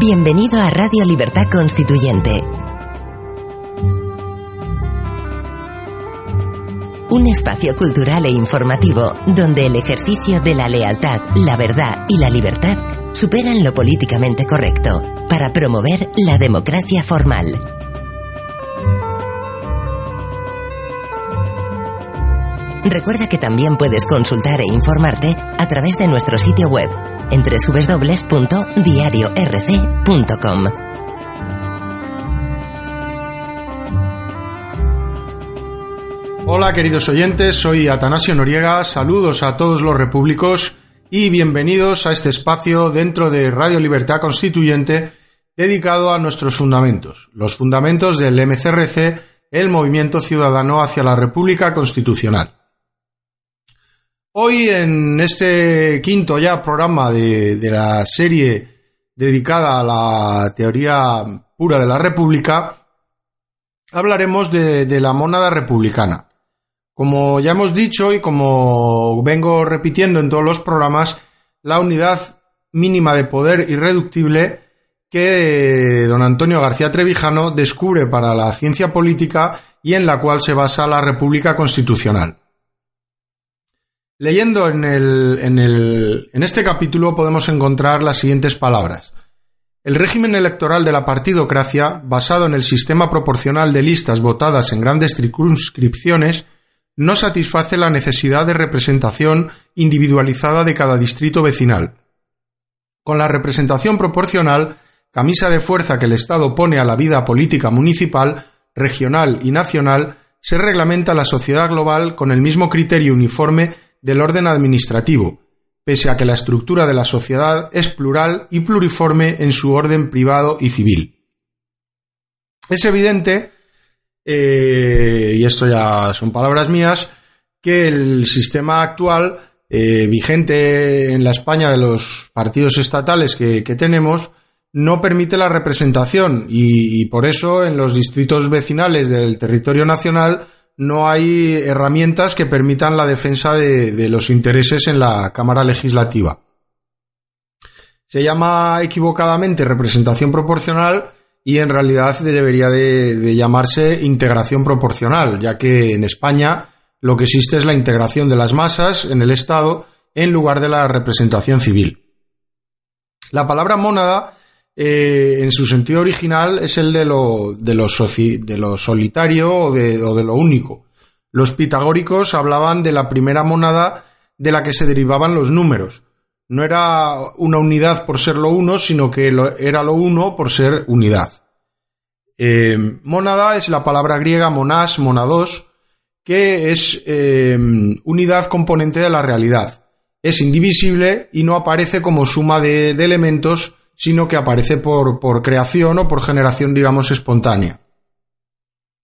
Bienvenido a Radio Libertad Constituyente. Un espacio cultural e informativo donde el ejercicio de la lealtad, la verdad y la libertad superan lo políticamente correcto para promover la democracia formal. Recuerda que también puedes consultar e informarte a través de nuestro sitio web en www.diariorc.com. Hola queridos oyentes, soy Atanasio Noriega, saludos a todos los repúblicos y bienvenidos a este espacio dentro de Radio Libertad Constituyente dedicado a nuestros fundamentos, los fundamentos del MCRC, el Movimiento Ciudadano hacia la República Constitucional. Hoy en este quinto ya programa de, la serie dedicada a la teoría pura de la República, hablaremos de, de la mónada republicana. Como ya hemos dicho y como vengo repitiendo en todos los programas, la unidad mínima de poder irreductible que don Antonio García Trevijano descubre para la ciencia política y en la cual se basa la República Constitucional. Leyendo en, este capítulo podemos encontrar las siguientes palabras. El régimen electoral de la partidocracia, basado en el sistema proporcional de listas votadas en grandes circunscripciones, no satisface la necesidad de representación individualizada de cada distrito vecinal. Con la representación proporcional, camisa de fuerza que el Estado pone a la vida política municipal, regional y nacional, se reglamenta la sociedad global con el mismo criterio uniforme del orden administrativo, pese a que la estructura de la sociedad es plural y pluriforme en su orden privado y civil. Es evidente, eh, y esto ya son palabras mías, que el sistema actual eh, vigente en la España de los partidos estatales que, tenemos no permite la representación y, por eso en los distritos vecinales del territorio nacional no hay herramientas que permitan la defensa de, los intereses en la Cámara Legislativa. Se llama equivocadamente representación proporcional y en realidad debería de, llamarse integración proporcional, ya que en España lo que existe es la integración de las masas en el Estado en lugar de la representación civil. La palabra mónada eh, en su sentido original es el de lo, de lo, solitario o de, lo único. Los pitagóricos hablaban de la primera monada de la que se derivaban los números. No era una unidad por ser lo uno, sino que era lo uno por ser unidad. Eh, mónada es la palabra griega monás, monados, que es eh, unidad componente de la realidad. Es indivisible y no aparece como suma de elementos, sino que aparece por, por creación o por generación, digamos, espontánea.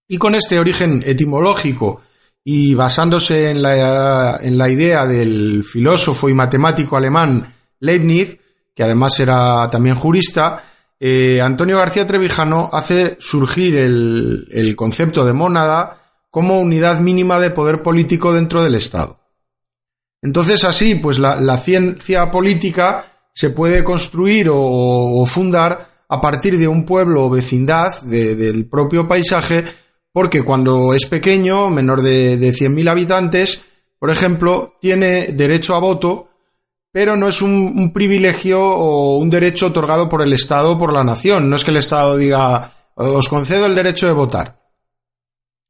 Y con este origen etimológico y basándose en la, en la idea del filósofo y matemático alemán Leibniz, que además era también jurista, eh, Antonio García Trevijano hace surgir el, el, concepto de mónada como unidad mínima de poder político dentro del Estado. Entonces así, pues la, la ciencia política se puede construir o, fundar a partir de un pueblo o vecindad del propio paisaje, porque cuando es pequeño, menor de, de 100.000 habitantes, por ejemplo, tiene derecho a voto, pero no es un, privilegio o un derecho otorgado por el Estado o por la nación. No es que el Estado diga, os concedo el derecho de votar.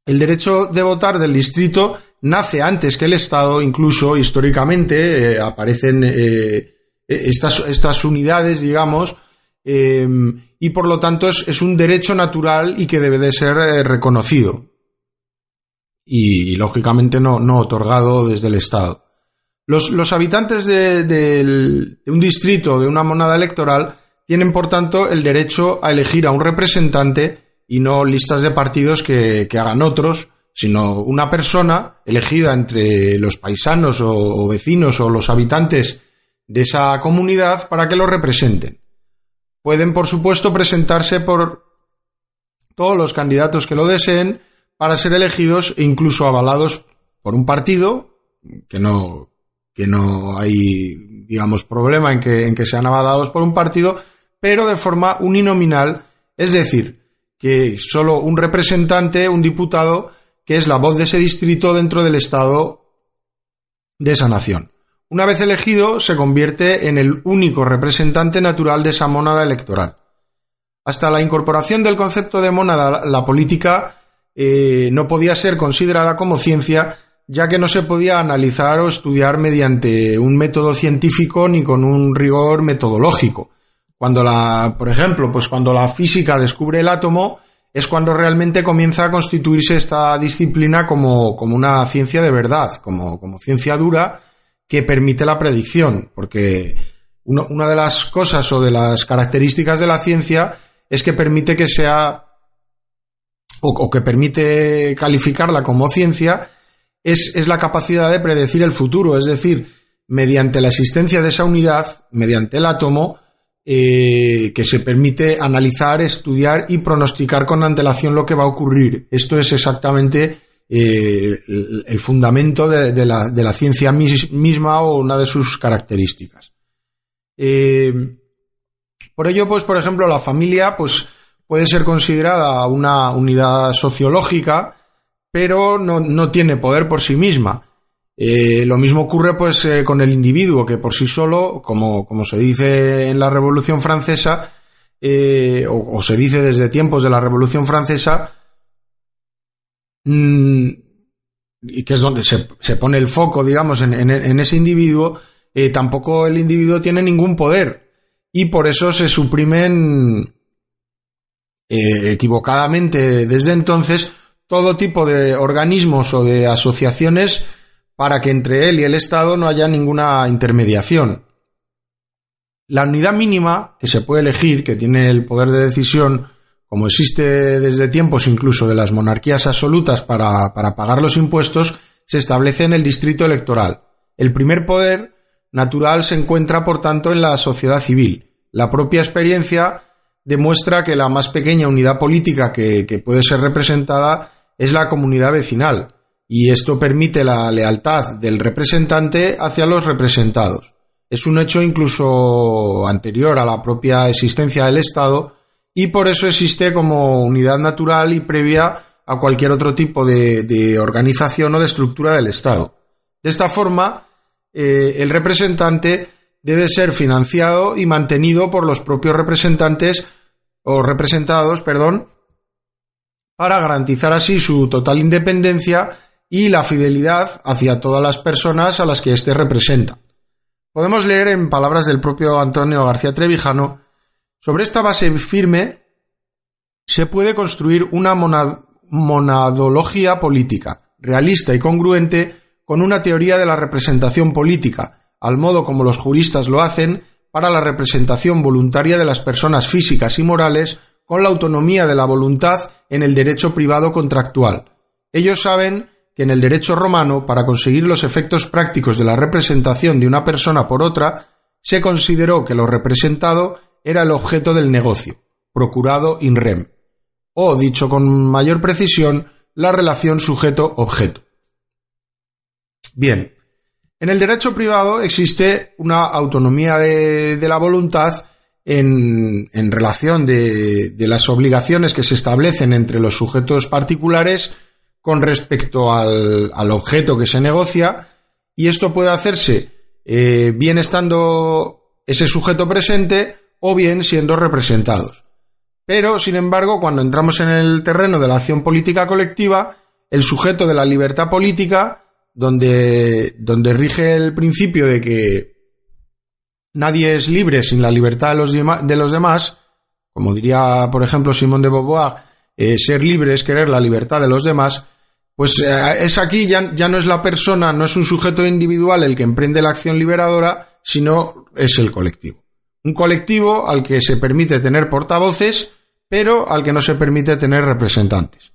El derecho de votar del distrito nace antes que el Estado, incluso históricamente eh, aparecen eh, estas, estas unidades, digamos, em, y por lo tanto es, un derecho natural y que debe de ser eh, reconocido. y, lógicamente no, no otorgado desde el Estado. Los, los habitantes de, un distrito, de una monada electoral, tienen por tanto el derecho a elegir a un representante y no listas de partidos que, hagan otros, sino una persona elegida entre los paisanos o, vecinos o los habitantes de esa comunidad para que lo representen. Pueden, por supuesto, presentarse por todos los candidatos que lo deseen para ser elegidos e incluso avalados por un partido, que no, que no hay, digamos, problema en que, en que sean avalados por un partido, pero de forma uninominal, es decir, que solo un representante, un diputado, que es la voz de ese distrito dentro del Estado de esa nación. Una vez elegido, se convierte en el único representante natural de esa mónada electoral. Hasta la incorporación del concepto de mónada, la política eh, no podía ser considerada como ciencia, ya que no se podía analizar o estudiar mediante un método científico ni con un rigor metodológico. Cuando la, por ejemplo, pues cuando la física descubre el átomo, es cuando realmente comienza a constituirse esta disciplina como, como una ciencia de verdad, como, como ciencia dura que permite la predicción, porque una de las cosas o de las características de la ciencia es que permite que sea o, que permite calificarla como ciencia es, es, la capacidad de predecir el futuro, es decir, mediante la existencia de esa unidad, mediante el átomo, eh, que se permite analizar, estudiar y pronosticar con antelación lo que va a ocurrir. Esto es exactamente eh, el, fundamento de, la, de, la, ciencia misma o una de sus características. Eh, por ello, pues, por ejemplo, la familia, pues, puede ser considerada una unidad sociológica, pero no, tiene poder por sí misma. Eh, lo mismo ocurre pues con el individuo, que por sí solo, como, como se dice en la Revolución Francesa, o, se dice desde tiempos de la Revolución Francesa, mm, y que es donde se, pone el foco, digamos, en, en ese individuo, tampoco el individuo tiene ningún poder. Y por eso se suprimen eh, equivocadamente desde entonces todo tipo de organismos o de asociaciones para que entre él y el Estado no haya ninguna intermediación. La unidad mínima que se puede elegir, que tiene el poder de decisión, como existe desde tiempos incluso de las monarquías absolutas para, para pagar los impuestos, se establece en el distrito electoral. El primer poder natural se encuentra, por tanto, en la sociedad civil. La propia experiencia demuestra que la más pequeña unidad política que, puede ser representada es la comunidad vecinal, y esto permite la lealtad del representante hacia los representados. Es un hecho incluso anterior a la propia existencia del Estado y por eso existe como unidad natural y previa a cualquier otro tipo de, organización o de estructura del Estado. De esta forma, eh, el representante debe ser financiado y mantenido por los propios representantes o representados, perdón, para garantizar así su total independencia y la fidelidad hacia todas las personas a las que éste representa. Podemos leer en palabras del propio Antonio García Trevijano, sobre esta base firme se puede construir una monadología política, realista y congruente con una teoría de la representación política, al modo como los juristas lo hacen para la representación voluntaria de las personas físicas y morales con la autonomía de la voluntad en el derecho privado contractual. Ellos saben que en el derecho romano, para conseguir los efectos prácticos de la representación de una persona por otra, se consideró que lo representado era el objeto del negocio, procurado in rem, o, dicho con mayor precisión, la relación sujeto-objeto. Bien, en el derecho privado existe una autonomía de, la voluntad en, relación de, las obligaciones que se establecen entre los sujetos particulares con respecto al, objeto que se negocia y esto puede hacerse eh, bien estando ese sujeto presente o bien siendo representados. Pero, sin embargo, cuando entramos en el terreno de la acción política colectiva, el sujeto de la libertad política donde, donde rige el principio de que nadie es libre sin la libertad de los, de los demás, como diría, por ejemplo, Simón de Beauvoir, eh, ser libre es querer la libertad de los demás, pues eh, es aquí ya, ya no es la persona, no es un sujeto individual el que emprende la acción liberadora, sino es el colectivo. Un colectivo al que se permite tener portavoces, pero al que no se permite tener representantes.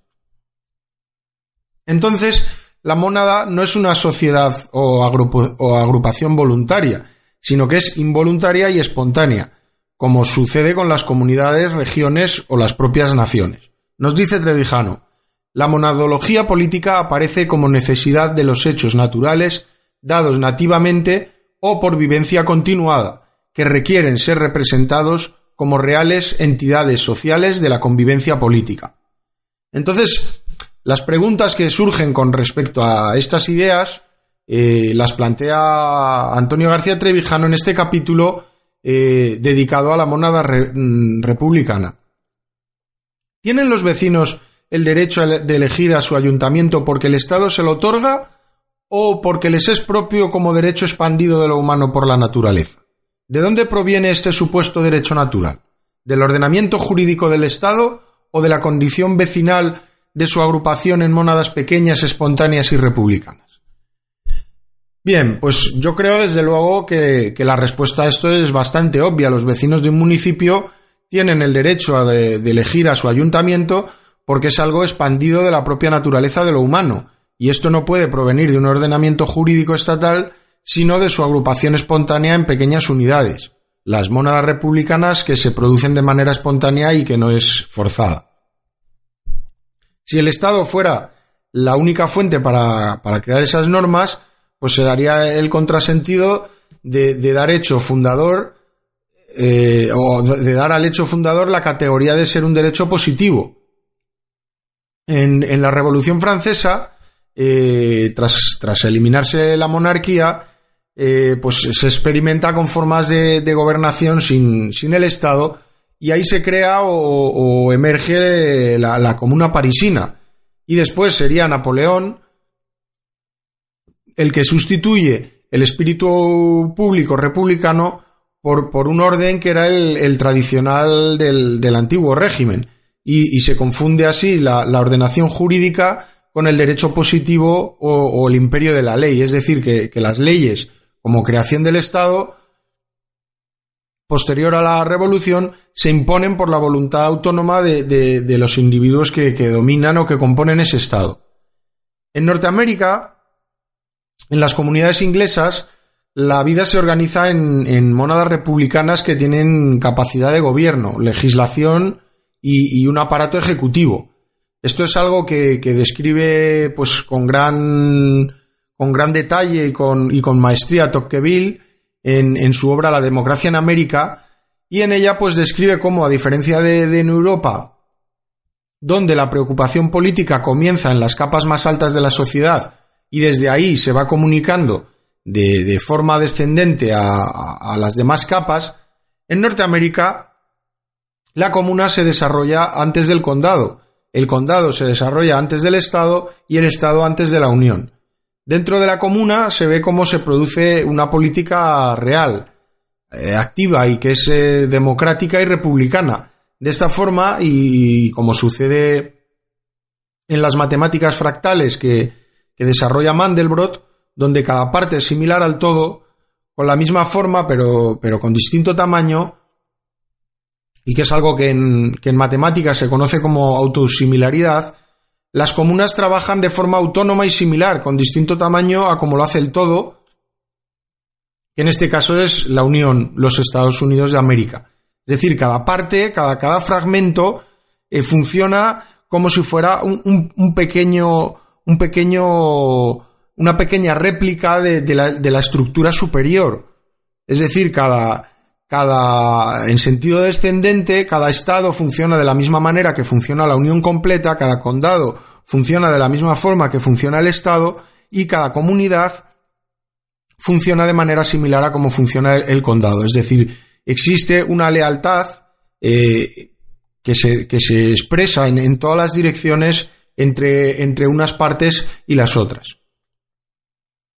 Entonces, la mónada no es una sociedad o, agrupación voluntaria, sino que es involuntaria y espontánea, como sucede con las comunidades, regiones o las propias naciones. Nos dice Trevijano, la monadología política aparece como necesidad de los hechos naturales dados nativamente o por vivencia continuada, que requieren ser representados como reales entidades sociales de la convivencia política. Entonces, las preguntas que surgen con respecto a estas ideas eh, las plantea Antonio García Trevijano en este capítulo eh, dedicado a la monada mm, republicana. ¿Tienen los vecinos el derecho de elegir a su ayuntamiento porque el Estado se lo otorga o porque les es propio como derecho expandido de lo humano por la naturaleza? ¿De dónde proviene este supuesto derecho natural? ¿Del ordenamiento jurídico del Estado o de la condición vecinal de su agrupación en mónadas pequeñas, espontáneas y republicanas? Bien, pues yo creo desde luego que, la respuesta a esto es bastante obvia. Los vecinos de un municipio tienen el derecho de, elegir a su ayuntamiento porque es algo expandido de la propia naturaleza de lo humano. Y esto no puede provenir de un ordenamiento jurídico estatal, sino de su agrupación espontánea en pequeñas unidades, las mónadas republicanas que se producen de manera espontánea y que no es forzada. Si el Estado fuera la única fuente para, crear esas normas, pues se daría el contrasentido de, dar hecho fundador eh, o de dar al hecho fundador la categoría de ser un derecho positivo. En, la Revolución Francesa, eh, tras, tras, eliminarse la monarquía, eh, pues se experimenta con formas de, gobernación sin, sin el Estado y ahí se crea o, emerge la, comuna parisina. Y después sería Napoleón el que sustituye el espíritu público republicano por, por un orden que era el, tradicional del, antiguo régimen. Y, se confunde así la, ordenación jurídica con el derecho positivo o, el imperio de la ley. Es decir, que las leyes como creación del Estado posterior a la revolución se imponen por la voluntad autónoma de, los individuos que, dominan o que componen ese Estado. En Norteamérica, en las comunidades inglesas, la vida se organiza en, mónadas republicanas que tienen capacidad de gobierno, legislación y, un aparato ejecutivo. Esto es algo que, describe pues, con, gran, con gran detalle y con, y con maestría Tocqueville en, su obra La democracia en América y en ella pues describe cómo a diferencia de, en Europa donde la preocupación política comienza en las capas más altas de la sociedad y desde ahí se va comunicando de, forma descendente a, las demás capas, en Norteamérica la comuna se desarrolla antes del condado, el condado se desarrolla antes del Estado y el Estado antes de la Unión. Dentro de la comuna se ve cómo se produce una política real, eh, activa y que es eh, democrática y republicana. De esta forma, y como sucede en las matemáticas fractales que, desarrolla Mandelbrot, donde cada parte es similar al todo, con la misma forma, pero, pero con distinto tamaño, y que es algo que en, que en matemáticas se conoce como autosimilaridad, las comunas trabajan de forma autónoma y similar, con distinto tamaño a como lo hace el todo, que en este caso es la Unión, los Estados Unidos de América. Es decir, cada parte, cada, cada fragmento eh, funciona como si fuera un, pequeño, un pequeño, una pequeña réplica de, la, de la estructura superior. Es decir, cada, cada, en sentido descendente, cada estado funciona de la misma manera que funciona la unión completa, cada condado funciona de la misma forma que funciona el estado y cada comunidad funciona de manera similar a cómo funciona el, condado. Es decir, existe una lealtad eh, que, se, que, se, expresa en, en todas las direcciones entre, entre, unas partes y las otras.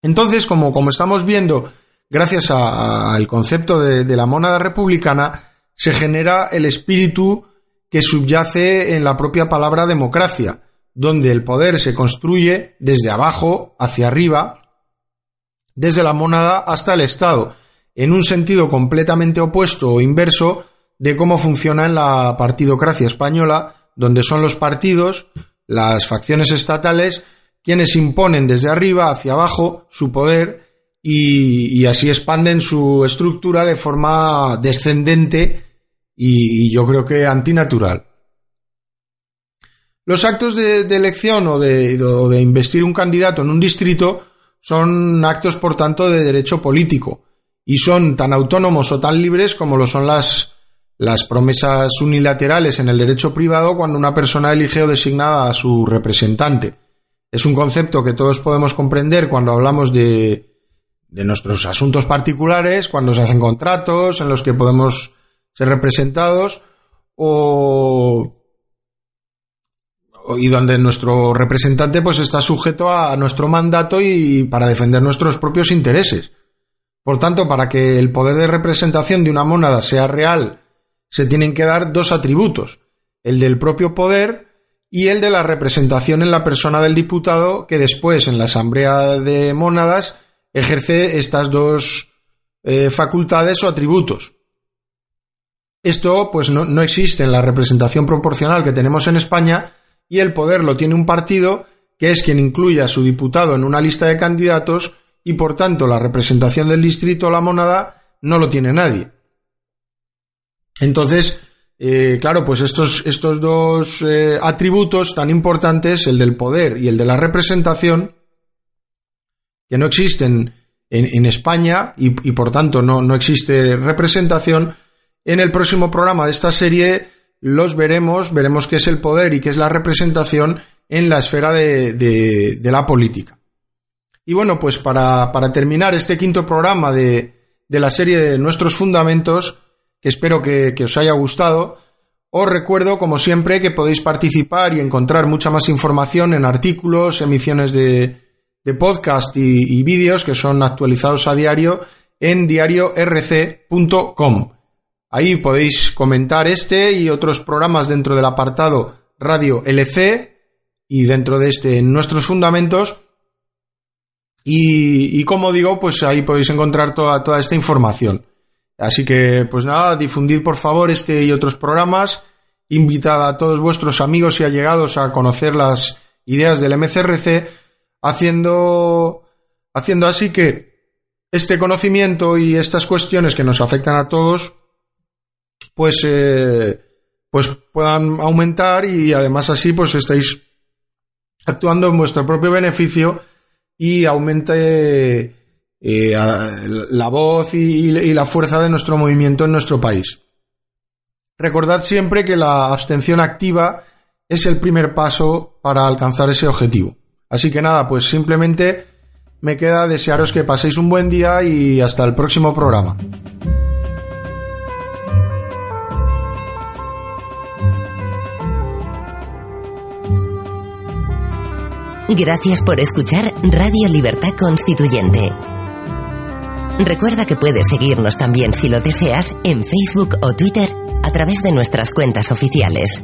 Entonces, como, como estamos viendo, gracias al concepto de, la mónada republicana, se genera el espíritu que subyace en la propia palabra democracia. donde el poder se construye desde abajo hacia arriba, desde la mónada hasta el Estado, en un sentido completamente opuesto o inverso de cómo funciona en la partidocracia española, donde son los partidos, las facciones estatales, quienes imponen desde arriba hacia abajo su poder y, así expanden su estructura de forma descendente y yo creo que antinatural. Los actos de, elección o de, investir un candidato en un distrito son actos, por tanto, de derecho político y son tan autónomos o tan libres como lo son las, las promesas unilaterales en el derecho privado cuando una persona elige o designa a su representante. Es un concepto que todos podemos comprender cuando hablamos de, de nuestros asuntos particulares, cuando se hacen contratos en los que podemos ser representados o y donde nuestro representante pues está sujeto a nuestro mandato y para defender nuestros propios intereses. Por tanto, para que el poder de representación de una mónada sea real, se tienen que dar dos atributos, el del propio poder y el de la representación en la persona del diputado que después en la asamblea de mónadas ejerce estas dos eh, facultades o atributos. Esto pues no, no existe en la representación proporcional que tenemos en España y el poder lo tiene un partido que es quien incluye a su diputado en una lista de candidatos y por tanto la representación del distrito o la monada no lo tiene nadie. Entonces, eh, claro, pues estos, estos dos eh, atributos tan importantes, el del poder y el de la representación, que no existen en, España y, por tanto no, no existe representación, en el próximo programa de esta serie los veremos, veremos qué es el poder y qué es la representación en la esfera de, la política. Y bueno, pues para, terminar este quinto programa de, la serie de nuestros fundamentos, que espero que, os haya gustado, os recuerdo, como siempre, que podéis participar y encontrar mucha más información en artículos, emisiones de, podcast y, vídeos que son actualizados a diario en diariorc.com. Ahí podéis comentar este y otros programas dentro del apartado Radio LC y dentro de este nuestros fundamentos. Y, como digo, pues ahí podéis encontrar toda, toda esta información. Así que, pues nada, difundid por favor este y otros programas. Invitad a todos vuestros amigos y allegados a conocer las ideas del MCRC, haciendo, haciendo así que este conocimiento y estas cuestiones que nos afectan a todos, pues, eh, pues puedan aumentar y además así pues estáis actuando en vuestro propio beneficio y aumente eh, la voz y, y, la fuerza de nuestro movimiento en nuestro país. Recordad siempre que la abstención activa es el primer paso para alcanzar ese objetivo. Así que nada, pues simplemente me queda desearos que paséis un buen día y hasta el próximo programa. Gracias por escuchar Radio Libertad Constituyente. Recuerda que puedes seguirnos también si lo deseas en Facebook o Twitter a través de nuestras cuentas oficiales.